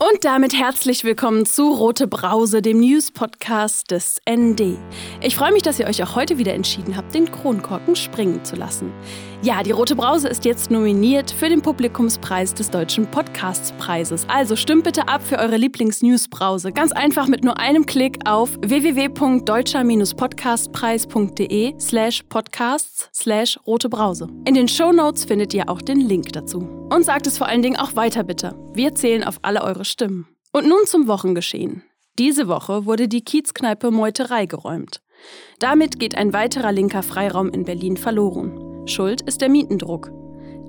Und damit herzlich willkommen zu Rote Brause, dem News-Podcast des ND. Ich freue mich, dass ihr euch auch heute wieder entschieden habt, den Kronkorken springen zu lassen. Ja, die Rote Brause ist jetzt nominiert für den Publikumspreis des Deutschen Podcastspreises. Also stimmt bitte ab für eure Lieblings-News-Brause. Ganz einfach mit nur einem Klick auf www.deutscher-podcastpreis.de slash podcasts slash rote Brause. In den Show Notes findet ihr auch den Link dazu. Und sagt es vor allen Dingen auch weiter bitte. Wir zählen auf alle eure Stimmen. Und nun zum Wochengeschehen. Diese Woche wurde die Kiezkneipe Meuterei geräumt. Damit geht ein weiterer linker Freiraum in Berlin verloren. Schuld ist der Mietendruck.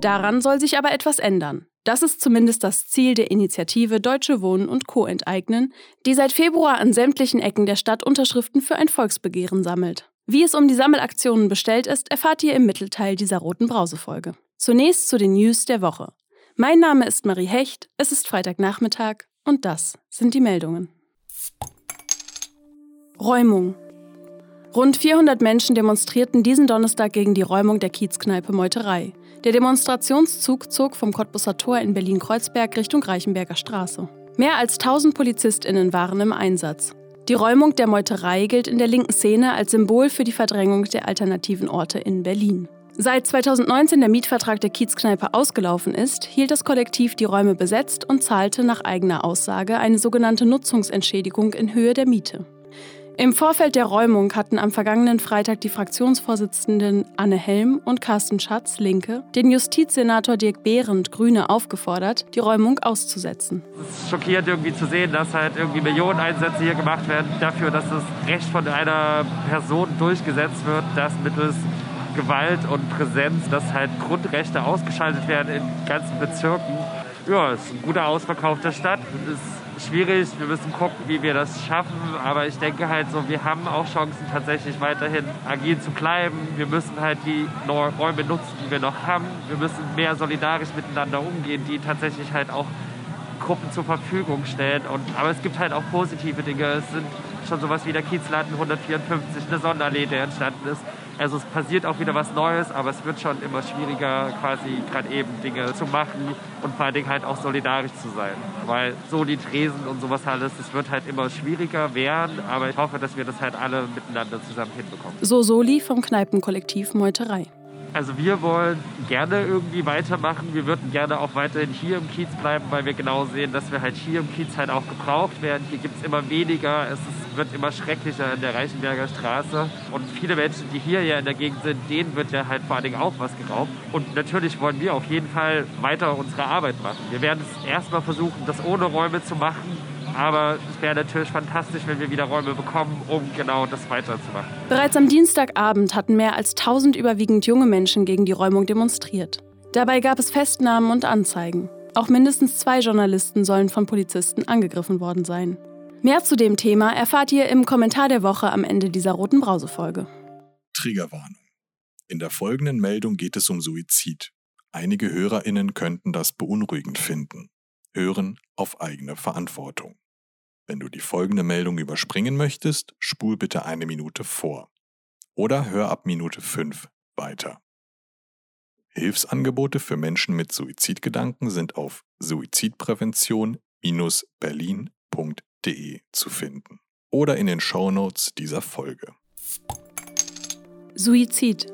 Daran soll sich aber etwas ändern. Das ist zumindest das Ziel der Initiative Deutsche Wohnen und Co. enteignen, die seit Februar an sämtlichen Ecken der Stadt Unterschriften für ein Volksbegehren sammelt. Wie es um die Sammelaktionen bestellt ist, erfahrt ihr im Mittelteil dieser roten Brausefolge. Zunächst zu den News der Woche. Mein Name ist Marie Hecht, es ist Freitagnachmittag und das sind die Meldungen. Räumung. Rund 400 Menschen demonstrierten diesen Donnerstag gegen die Räumung der Kiezkneipe Meuterei. Der Demonstrationszug zog vom Cottbusser Tor in Berlin-Kreuzberg Richtung Reichenberger Straße. Mehr als 1000 PolizistInnen waren im Einsatz. Die Räumung der Meuterei gilt in der linken Szene als Symbol für die Verdrängung der alternativen Orte in Berlin. Seit 2019 der Mietvertrag der Kiezkneipe ausgelaufen ist, hielt das Kollektiv die Räume besetzt und zahlte nach eigener Aussage eine sogenannte Nutzungsentschädigung in Höhe der Miete. Im Vorfeld der Räumung hatten am vergangenen Freitag die Fraktionsvorsitzenden Anne Helm und Carsten Schatz, Linke, den Justizsenator Dirk Behrendt, Grüne, aufgefordert, die Räumung auszusetzen. Es ist schockierend irgendwie zu sehen, dass halt irgendwie Millionen Einsätze hier gemacht werden dafür, dass das Recht von einer Person durchgesetzt wird, das mittels Gewalt und Präsenz, dass halt Grundrechte ausgeschaltet werden in ganzen Bezirken. Ja, es ist ein guter Ausverkauf der Stadt. Es ist schwierig, wir müssen gucken, wie wir das schaffen. Aber ich denke halt so, wir haben auch Chancen tatsächlich weiterhin agil zu bleiben. Wir müssen halt die Räume nutzen, die wir noch haben. Wir müssen mehr solidarisch miteinander umgehen, die tatsächlich halt auch Gruppen zur Verfügung stellen. Und, aber es gibt halt auch positive Dinge. Es sind schon sowas wie der Kiezladen 154, eine Sonderallee, der entstanden ist. Also es passiert auch wieder was Neues, aber es wird schon immer schwieriger, quasi gerade eben Dinge zu machen und vor allen Dingen halt auch solidarisch zu sein. Weil Soli, Tresen und sowas alles, es wird halt immer schwieriger werden, aber ich hoffe, dass wir das halt alle miteinander zusammen hinbekommen. So Soli vom Kneipenkollektiv Meuterei. Also wir wollen gerne irgendwie weitermachen. Wir würden gerne auch weiterhin hier im Kiez bleiben, weil wir genau sehen, dass wir halt hier im Kiez halt auch gebraucht werden. Hier gibt es immer weniger, es ist, wird immer schrecklicher in der Reichenberger Straße. Und viele Menschen, die hier ja in der Gegend sind, denen wird ja halt vor allen Dingen auch was geraubt. Und natürlich wollen wir auf jeden Fall weiter unsere Arbeit machen. Wir werden es erstmal versuchen, das ohne Räume zu machen aber es wäre natürlich fantastisch, wenn wir wieder Räume bekommen, um genau das weiterzumachen. Bereits am Dienstagabend hatten mehr als 1000 überwiegend junge Menschen gegen die Räumung demonstriert. Dabei gab es Festnahmen und Anzeigen. Auch mindestens zwei Journalisten sollen von Polizisten angegriffen worden sein. Mehr zu dem Thema erfahrt ihr im Kommentar der Woche am Ende dieser roten Brausefolge. Triggerwarnung. In der folgenden Meldung geht es um Suizid. Einige Hörerinnen könnten das beunruhigend finden. Hören auf eigene Verantwortung. Wenn du die folgende Meldung überspringen möchtest, spul bitte eine Minute vor. Oder hör ab Minute 5 weiter. Hilfsangebote für Menschen mit Suizidgedanken sind auf suizidprävention-berlin.de zu finden oder in den Shownotes dieser Folge. Suizid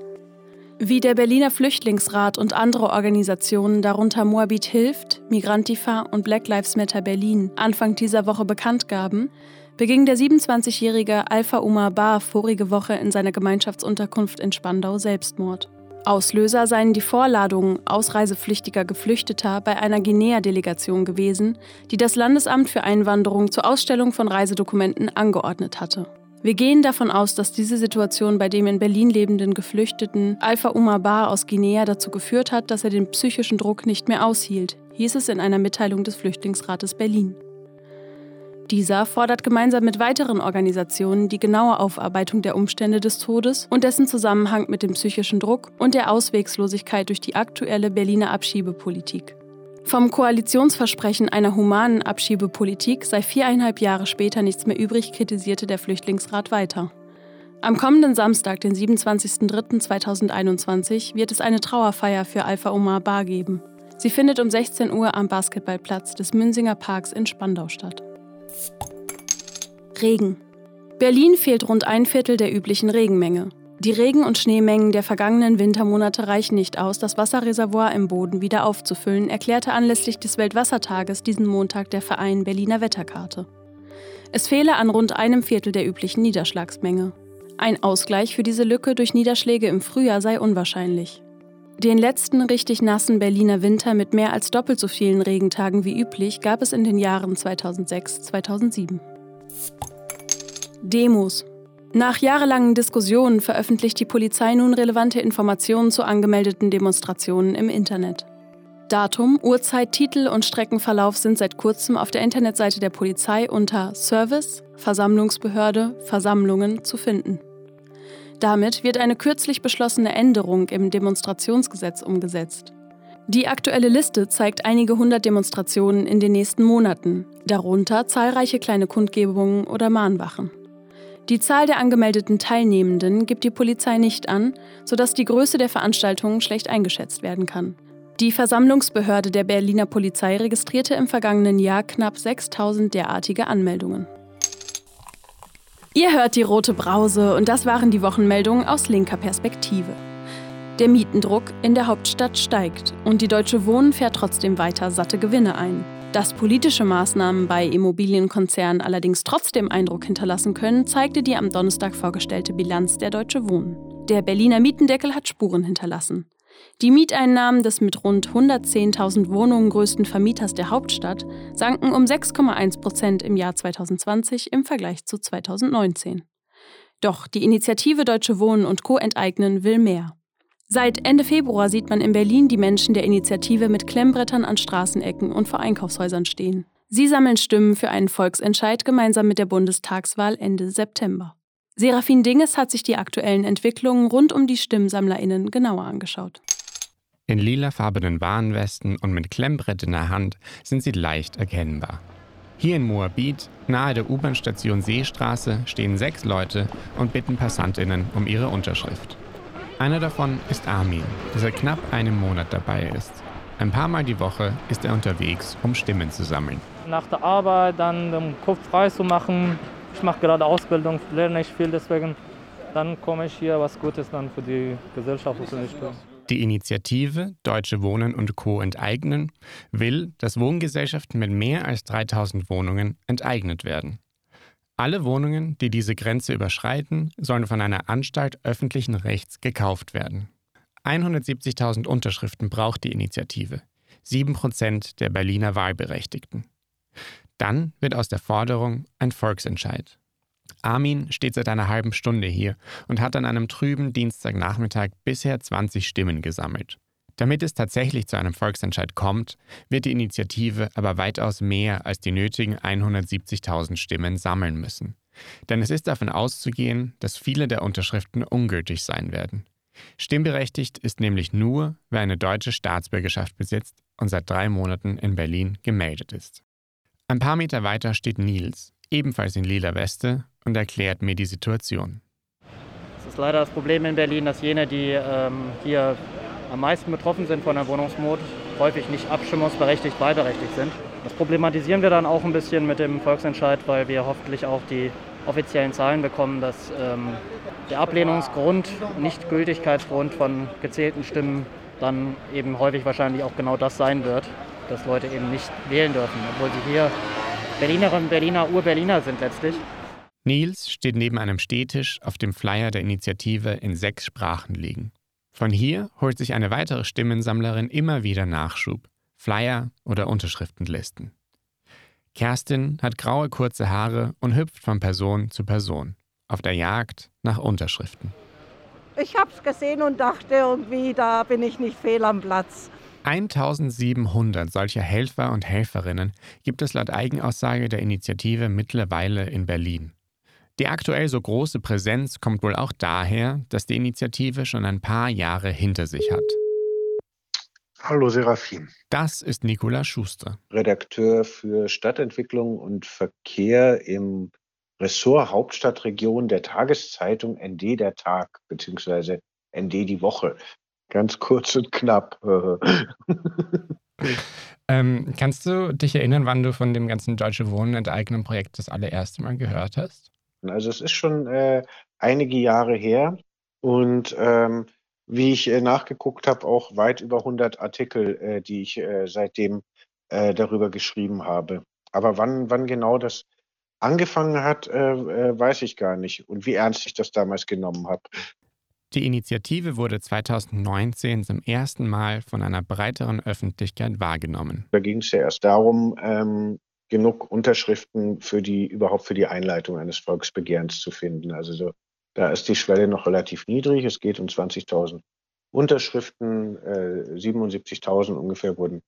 wie der Berliner Flüchtlingsrat und andere Organisationen, darunter Moabit Hilft, Migrantifa und Black Lives Matter Berlin, Anfang dieser Woche bekannt gaben, beging der 27-jährige Alpha Umar Bar vorige Woche in seiner Gemeinschaftsunterkunft in Spandau Selbstmord. Auslöser seien die Vorladungen ausreisepflichtiger Geflüchteter bei einer Guinea-Delegation gewesen, die das Landesamt für Einwanderung zur Ausstellung von Reisedokumenten angeordnet hatte. Wir gehen davon aus, dass diese Situation bei dem in Berlin lebenden Geflüchteten Alpha Umar Bar aus Guinea dazu geführt hat, dass er den psychischen Druck nicht mehr aushielt, hieß es in einer Mitteilung des Flüchtlingsrates Berlin. Dieser fordert gemeinsam mit weiteren Organisationen die genaue Aufarbeitung der Umstände des Todes und dessen Zusammenhang mit dem psychischen Druck und der Auswegslosigkeit durch die aktuelle Berliner Abschiebepolitik. Vom Koalitionsversprechen einer humanen Abschiebepolitik sei viereinhalb Jahre später nichts mehr übrig, kritisierte der Flüchtlingsrat weiter. Am kommenden Samstag, den 27.03.2021, wird es eine Trauerfeier für Alpha Omar Bar geben. Sie findet um 16 Uhr am Basketballplatz des Münsinger Parks in Spandau statt. Regen. Berlin fehlt rund ein Viertel der üblichen Regenmenge. Die Regen- und Schneemengen der vergangenen Wintermonate reichen nicht aus, das Wasserreservoir im Boden wieder aufzufüllen, erklärte anlässlich des Weltwassertages diesen Montag der Verein Berliner Wetterkarte. Es fehle an rund einem Viertel der üblichen Niederschlagsmenge. Ein Ausgleich für diese Lücke durch Niederschläge im Frühjahr sei unwahrscheinlich. Den letzten richtig nassen Berliner Winter mit mehr als doppelt so vielen Regentagen wie üblich gab es in den Jahren 2006-2007. Demos. Nach jahrelangen Diskussionen veröffentlicht die Polizei nun relevante Informationen zu angemeldeten Demonstrationen im Internet. Datum, Uhrzeit, Titel und Streckenverlauf sind seit kurzem auf der Internetseite der Polizei unter Service, Versammlungsbehörde, Versammlungen zu finden. Damit wird eine kürzlich beschlossene Änderung im Demonstrationsgesetz umgesetzt. Die aktuelle Liste zeigt einige hundert Demonstrationen in den nächsten Monaten, darunter zahlreiche kleine Kundgebungen oder Mahnwachen. Die Zahl der angemeldeten Teilnehmenden gibt die Polizei nicht an, sodass die Größe der Veranstaltungen schlecht eingeschätzt werden kann. Die Versammlungsbehörde der Berliner Polizei registrierte im vergangenen Jahr knapp 6000 derartige Anmeldungen. Ihr hört die rote Brause und das waren die Wochenmeldungen aus linker Perspektive. Der Mietendruck in der Hauptstadt steigt und die Deutsche Wohnen fährt trotzdem weiter satte Gewinne ein. Dass politische Maßnahmen bei Immobilienkonzernen allerdings trotzdem Eindruck hinterlassen können, zeigte die am Donnerstag vorgestellte Bilanz der Deutsche Wohnen. Der Berliner Mietendeckel hat Spuren hinterlassen. Die Mieteinnahmen des mit rund 110.000 Wohnungen größten Vermieters der Hauptstadt sanken um 6,1 Prozent im Jahr 2020 im Vergleich zu 2019. Doch die Initiative Deutsche Wohnen und Co. enteignen will mehr. Seit Ende Februar sieht man in Berlin die Menschen der Initiative mit Klemmbrettern an Straßenecken und vor Einkaufshäusern stehen. Sie sammeln Stimmen für einen Volksentscheid gemeinsam mit der Bundestagswahl Ende September. Serafin Dinges hat sich die aktuellen Entwicklungen rund um die StimmsammlerInnen genauer angeschaut. In lilafarbenen Warnwesten und mit Klemmbrett in der Hand sind sie leicht erkennbar. Hier in Moabit, nahe der U-Bahn-Station Seestraße, stehen sechs Leute und bitten PassantInnen um ihre Unterschrift. Einer davon ist Armin, der seit knapp einem Monat dabei ist. Ein paar Mal die Woche ist er unterwegs, um Stimmen zu sammeln. Nach der Arbeit dann den Kopf frei zu machen. Ich mache gerade Ausbildung, lerne nicht viel, deswegen dann komme ich hier was Gutes dann für die Gesellschaft. Die Initiative Deutsche Wohnen und Co. enteignen will, dass Wohngesellschaften mit mehr als 3000 Wohnungen enteignet werden. Alle Wohnungen, die diese Grenze überschreiten, sollen von einer Anstalt öffentlichen Rechts gekauft werden. 170.000 Unterschriften braucht die Initiative, 7% der Berliner Wahlberechtigten. Dann wird aus der Forderung ein Volksentscheid. Armin steht seit einer halben Stunde hier und hat an einem trüben Dienstagnachmittag bisher 20 Stimmen gesammelt. Damit es tatsächlich zu einem Volksentscheid kommt, wird die Initiative aber weitaus mehr als die nötigen 170.000 Stimmen sammeln müssen. Denn es ist davon auszugehen, dass viele der Unterschriften ungültig sein werden. Stimmberechtigt ist nämlich nur, wer eine deutsche Staatsbürgerschaft besitzt und seit drei Monaten in Berlin gemeldet ist. Ein paar Meter weiter steht Nils, ebenfalls in lila Weste, und erklärt mir die Situation. Es ist leider das Problem in Berlin, dass jene, die ähm, hier am meisten betroffen sind von der Wohnungsnot, häufig nicht abstimmungsberechtigt wahlberechtigt sind. Das problematisieren wir dann auch ein bisschen mit dem Volksentscheid, weil wir hoffentlich auch die offiziellen Zahlen bekommen, dass ähm, der Ablehnungsgrund, Nichtgültigkeitsgrund von gezählten Stimmen dann eben häufig wahrscheinlich auch genau das sein wird, dass Leute eben nicht wählen dürfen, obwohl sie hier Berlinerinnen Berliner, Ur-Berliner sind letztlich. Nils steht neben einem Stehtisch, auf dem Flyer der Initiative in sechs Sprachen liegen. Von hier holt sich eine weitere Stimmensammlerin immer wieder Nachschub, Flyer oder Unterschriftenlisten. Kerstin hat graue kurze Haare und hüpft von Person zu Person auf der Jagd nach Unterschriften. Ich hab's gesehen und dachte irgendwie, da bin ich nicht fehl am Platz. 1700 solcher Helfer und Helferinnen gibt es laut Eigenaussage der Initiative mittlerweile in Berlin. Die aktuell so große Präsenz kommt wohl auch daher, dass die Initiative schon ein paar Jahre hinter sich hat. Hallo Serafin. Das ist Nikola Schuster. Redakteur für Stadtentwicklung und Verkehr im Ressort Hauptstadtregion der Tageszeitung ND der Tag bzw. ND die Woche. Ganz kurz und knapp. ähm, kannst du dich erinnern, wann du von dem ganzen Deutsche Wohnen enteignen Projekt das allererste Mal gehört hast? Also es ist schon äh, einige Jahre her und ähm, wie ich äh, nachgeguckt habe, auch weit über 100 Artikel, äh, die ich äh, seitdem äh, darüber geschrieben habe. Aber wann, wann genau das angefangen hat, äh, äh, weiß ich gar nicht und wie ernst ich das damals genommen habe. Die Initiative wurde 2019 zum ersten Mal von einer breiteren Öffentlichkeit wahrgenommen. Da ging es ja erst darum, ähm, genug Unterschriften für die überhaupt für die Einleitung eines Volksbegehrens zu finden. Also so, da ist die Schwelle noch relativ niedrig. Es geht um 20.000 Unterschriften, äh, 77.000 ungefähr wurden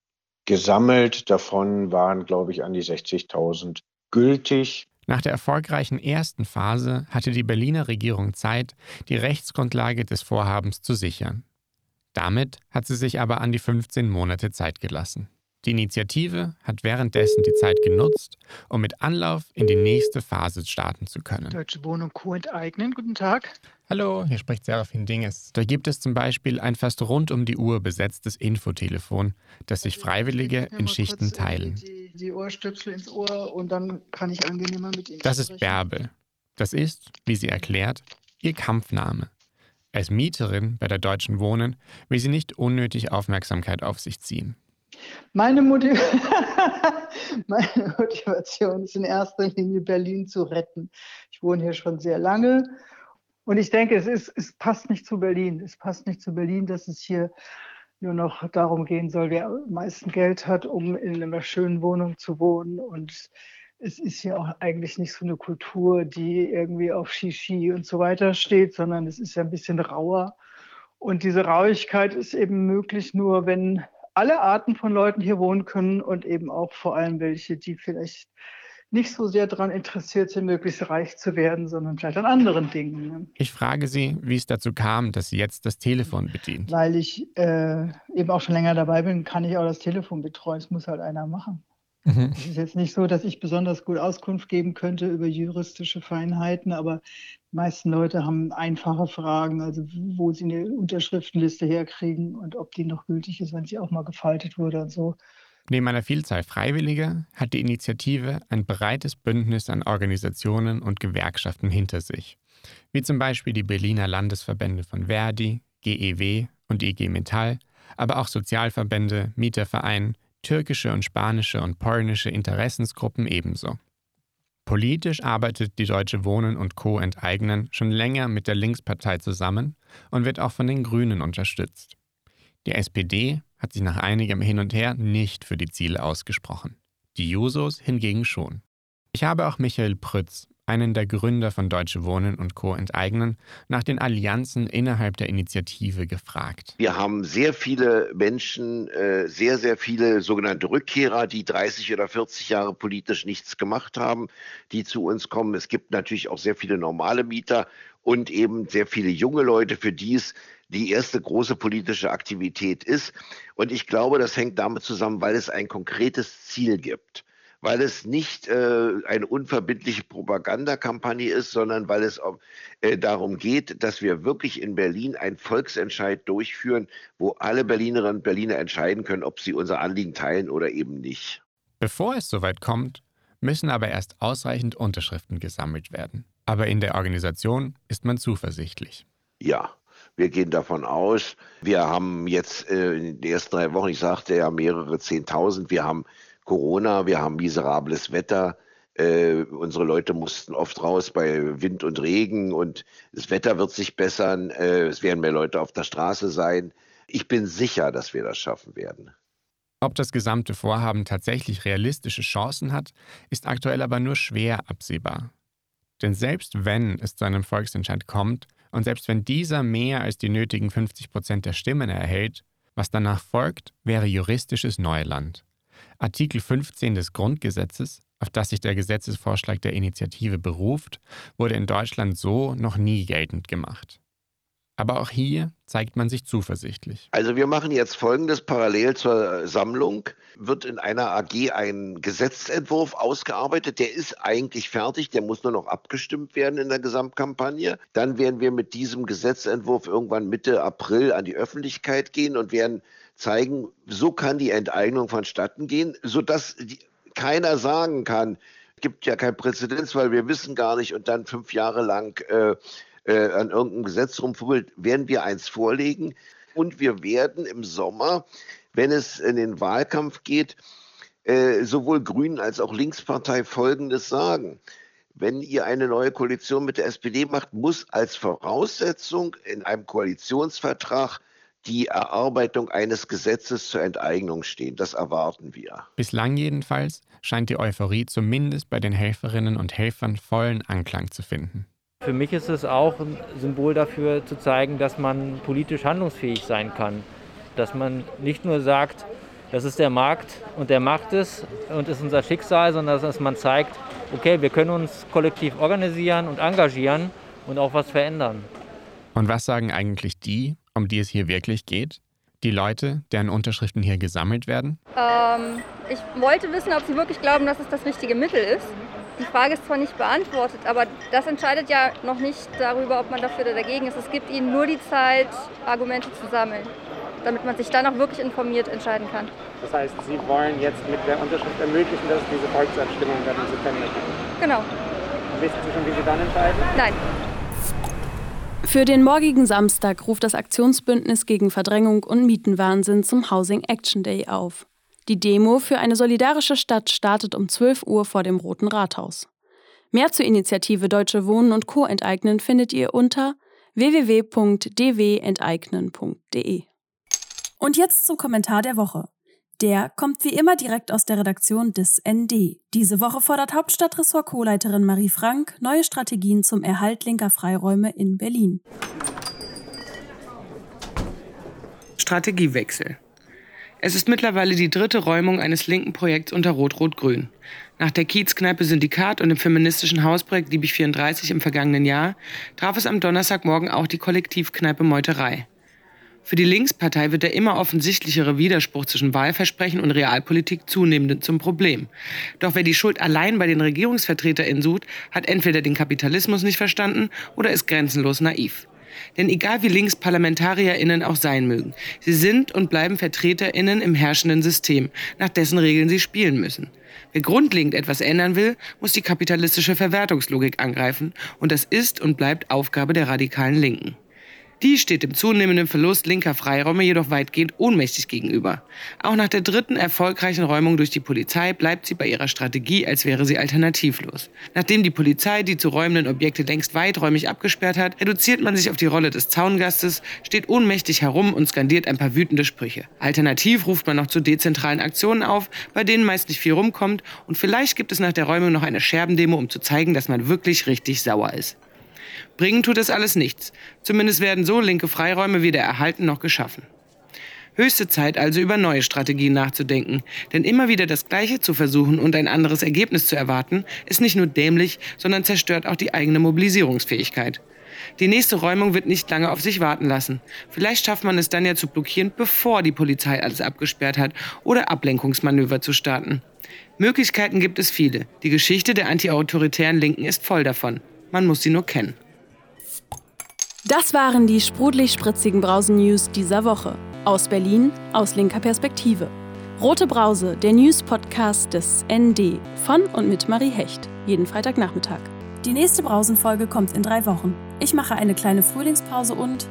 gesammelt. Davon waren, glaube ich, an die 60.000 gültig. Nach der erfolgreichen ersten Phase hatte die Berliner Regierung Zeit, die Rechtsgrundlage des Vorhabens zu sichern. Damit hat sie sich aber an die 15 Monate Zeit gelassen. Die Initiative hat währenddessen die Zeit genutzt, um mit Anlauf in die nächste Phase starten zu können. Deutsche Wohnung Co. enteignen. Guten Tag. Hallo, hier spricht Serafin Dinges. Da gibt es zum Beispiel ein fast rund um die Uhr besetztes Infotelefon, das sich Freiwillige in Schichten teilen. Die, die Ohrstöpsel ins Ohr und dann kann ich angenehmer mit Ihnen Das ist Bärbel. Das ist, wie sie erklärt, ihr Kampfname. Als Mieterin bei der Deutschen Wohnen will sie nicht unnötig Aufmerksamkeit auf sich ziehen. Meine, Motiv Meine, Motivation ist in erster Linie, Berlin zu retten. Ich wohne hier schon sehr lange und ich denke, es, ist, es passt nicht zu Berlin. Es passt nicht zu Berlin, dass es hier nur noch darum gehen soll, wer am meisten Geld hat, um in einer schönen Wohnung zu wohnen. Und es ist ja auch eigentlich nicht so eine Kultur, die irgendwie auf Shishi und so weiter steht, sondern es ist ja ein bisschen rauer. Und diese Rauigkeit ist eben möglich nur, wenn alle Arten von Leuten hier wohnen können und eben auch vor allem welche, die vielleicht nicht so sehr daran interessiert sind, möglichst reich zu werden, sondern vielleicht an anderen Dingen. Ne? Ich frage Sie, wie es dazu kam, dass sie jetzt das Telefon bedient. Weil ich äh, eben auch schon länger dabei bin, kann ich auch das Telefon betreuen. Es muss halt einer machen. Mhm. Es ist jetzt nicht so, dass ich besonders gut Auskunft geben könnte über juristische Feinheiten, aber die meisten Leute haben einfache Fragen, also wo sie eine Unterschriftenliste herkriegen und ob die noch gültig ist, wenn sie auch mal gefaltet wurde und so. Neben einer Vielzahl Freiwilliger hat die Initiative ein breites Bündnis an Organisationen und Gewerkschaften hinter sich, wie zum Beispiel die Berliner Landesverbände von Verdi, GEW und IG Metall, aber auch Sozialverbände, Mieterverein, türkische und spanische und polnische Interessensgruppen ebenso. Politisch arbeitet die Deutsche Wohnen und Co. enteignen schon länger mit der Linkspartei zusammen und wird auch von den Grünen unterstützt. Die SPD hat sich nach einigem Hin und Her nicht für die Ziele ausgesprochen. Die Jusos hingegen schon. Ich habe auch Michael Prütz, einen der Gründer von Deutsche Wohnen und Co. enteignen, nach den Allianzen innerhalb der Initiative gefragt. Wir haben sehr viele Menschen, äh, sehr, sehr viele sogenannte Rückkehrer, die 30 oder 40 Jahre politisch nichts gemacht haben, die zu uns kommen. Es gibt natürlich auch sehr viele normale Mieter und eben sehr viele junge Leute, für die es die erste große politische Aktivität ist. Und ich glaube, das hängt damit zusammen, weil es ein konkretes Ziel gibt weil es nicht äh, eine unverbindliche Propagandakampagne ist, sondern weil es äh, darum geht, dass wir wirklich in Berlin einen Volksentscheid durchführen, wo alle Berlinerinnen und Berliner entscheiden können, ob sie unser Anliegen teilen oder eben nicht. Bevor es soweit kommt, müssen aber erst ausreichend Unterschriften gesammelt werden. Aber in der Organisation ist man zuversichtlich. Ja, wir gehen davon aus, wir haben jetzt äh, in den ersten drei Wochen, ich sagte ja mehrere Zehntausend, wir haben Corona, wir haben miserables Wetter. Äh, unsere Leute mussten oft raus bei Wind und Regen und das Wetter wird sich bessern. Äh, es werden mehr Leute auf der Straße sein. Ich bin sicher, dass wir das schaffen werden. Ob das gesamte Vorhaben tatsächlich realistische Chancen hat, ist aktuell aber nur schwer absehbar. Denn selbst wenn es zu einem Volksentscheid kommt und selbst wenn dieser mehr als die nötigen 50 Prozent der Stimmen erhält, was danach folgt, wäre juristisches Neuland. Artikel 15 des Grundgesetzes, auf das sich der Gesetzesvorschlag der Initiative beruft, wurde in Deutschland so noch nie geltend gemacht. Aber auch hier zeigt man sich zuversichtlich. Also wir machen jetzt Folgendes. Parallel zur Sammlung wird in einer AG ein Gesetzentwurf ausgearbeitet. Der ist eigentlich fertig. Der muss nur noch abgestimmt werden in der Gesamtkampagne. Dann werden wir mit diesem Gesetzentwurf irgendwann Mitte April an die Öffentlichkeit gehen und werden zeigen, so kann die Enteignung vonstatten gehen, sodass die, keiner sagen kann, gibt ja kein Präzedenzfall, wir wissen gar nicht und dann fünf Jahre lang äh, äh, an irgendeinem Gesetz rumfummelt, werden wir eins vorlegen. Und wir werden im Sommer, wenn es in den Wahlkampf geht, äh, sowohl Grünen als auch Linkspartei Folgendes sagen. Wenn ihr eine neue Koalition mit der SPD macht, muss als Voraussetzung in einem Koalitionsvertrag die Erarbeitung eines Gesetzes zur Enteignung stehen. Das erwarten wir. Bislang jedenfalls scheint die Euphorie zumindest bei den Helferinnen und Helfern vollen Anklang zu finden. Für mich ist es auch ein Symbol dafür zu zeigen, dass man politisch handlungsfähig sein kann. Dass man nicht nur sagt, das ist der Markt und der macht es und ist unser Schicksal, sondern dass man zeigt, okay, wir können uns kollektiv organisieren und engagieren und auch was verändern. Und was sagen eigentlich die, um die es hier wirklich geht? Die Leute, deren Unterschriften hier gesammelt werden? Ähm, ich wollte wissen, ob Sie wirklich glauben, dass es das richtige Mittel ist. Die Frage ist zwar nicht beantwortet, aber das entscheidet ja noch nicht darüber, ob man dafür oder dagegen ist. Es gibt Ihnen nur die Zeit, Argumente zu sammeln, damit man sich dann auch wirklich informiert entscheiden kann. Das heißt, Sie wollen jetzt mit der Unterschrift ermöglichen, dass es diese Volksabstimmung dann im September gibt? Genau. Wissen Sie schon, wie Sie dann entscheiden? Nein. Für den morgigen Samstag ruft das Aktionsbündnis gegen Verdrängung und Mietenwahnsinn zum Housing Action Day auf. Die Demo für eine solidarische Stadt startet um 12 Uhr vor dem Roten Rathaus. Mehr zur Initiative Deutsche Wohnen und Co. enteignen findet ihr unter www.dwenteignen.de. Und jetzt zum Kommentar der Woche. Der kommt wie immer direkt aus der Redaktion des ND. Diese Woche fordert Hauptstadtressort Co-Leiterin Marie Frank neue Strategien zum Erhalt linker Freiräume in Berlin. Strategiewechsel. Es ist mittlerweile die dritte Räumung eines linken Projekts unter Rot-Rot-Grün. Nach der Kiezkneipe Syndikat und dem feministischen Hausprojekt Liebig 34 im vergangenen Jahr traf es am Donnerstagmorgen auch die Kollektivkneipe Meuterei. Für die Linkspartei wird der immer offensichtlichere Widerspruch zwischen Wahlversprechen und Realpolitik zunehmend zum Problem. Doch wer die Schuld allein bei den RegierungsvertreterInnen sucht, hat entweder den Kapitalismus nicht verstanden oder ist grenzenlos naiv. Denn egal wie links ParlamentarierInnen auch sein mögen, sie sind und bleiben VertreterInnen im herrschenden System, nach dessen Regeln sie spielen müssen. Wer grundlegend etwas ändern will, muss die kapitalistische Verwertungslogik angreifen und das ist und bleibt Aufgabe der radikalen Linken. Die steht dem zunehmenden Verlust linker Freiräume jedoch weitgehend ohnmächtig gegenüber. Auch nach der dritten erfolgreichen Räumung durch die Polizei bleibt sie bei ihrer Strategie, als wäre sie alternativlos. Nachdem die Polizei die zu räumenden Objekte längst weiträumig abgesperrt hat, reduziert man sich auf die Rolle des Zaungastes, steht ohnmächtig herum und skandiert ein paar wütende Sprüche. Alternativ ruft man noch zu dezentralen Aktionen auf, bei denen meist nicht viel rumkommt und vielleicht gibt es nach der Räumung noch eine Scherbendemo, um zu zeigen, dass man wirklich richtig sauer ist. Bringen tut es alles nichts. Zumindest werden so linke Freiräume weder erhalten noch geschaffen. Höchste Zeit also über neue Strategien nachzudenken. Denn immer wieder das Gleiche zu versuchen und ein anderes Ergebnis zu erwarten, ist nicht nur dämlich, sondern zerstört auch die eigene Mobilisierungsfähigkeit. Die nächste Räumung wird nicht lange auf sich warten lassen. Vielleicht schafft man es dann ja zu blockieren, bevor die Polizei alles abgesperrt hat oder Ablenkungsmanöver zu starten. Möglichkeiten gibt es viele. Die Geschichte der antiautoritären Linken ist voll davon. Man muss sie nur kennen. Das waren die sprudelig-spritzigen Brausen-News dieser Woche. Aus Berlin, aus linker Perspektive. Rote Brause, der News-Podcast des ND von und mit Marie Hecht. Jeden Freitagnachmittag. Die nächste Brausenfolge kommt in drei Wochen. Ich mache eine kleine Frühlingspause und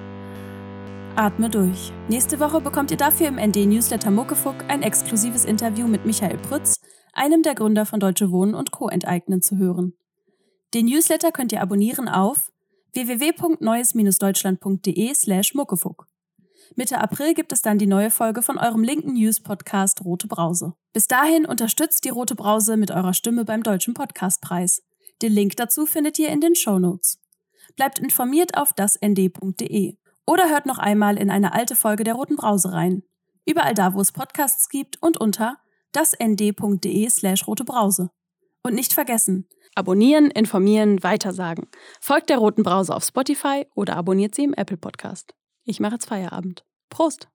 atme durch. Nächste Woche bekommt ihr dafür im ND-Newsletter Muckefuck ein exklusives Interview mit Michael Prütz, einem der Gründer von Deutsche Wohnen und Co. enteignen zu hören. Den Newsletter könnt ihr abonnieren auf www.neues-deutschland.de slash muckefuck. Mitte April gibt es dann die neue Folge von eurem linken News-Podcast Rote Brause. Bis dahin unterstützt die Rote Brause mit eurer Stimme beim Deutschen Podcastpreis. Den Link dazu findet ihr in den Show Notes. Bleibt informiert auf dasnd.de oder hört noch einmal in eine alte Folge der Roten Brause rein. Überall da, wo es Podcasts gibt und unter dasnd.de slash rote Brause. Und nicht vergessen, abonnieren, informieren, weitersagen. Folgt der Roten Brause auf Spotify oder abonniert sie im Apple Podcast. Ich mache jetzt Feierabend. Prost!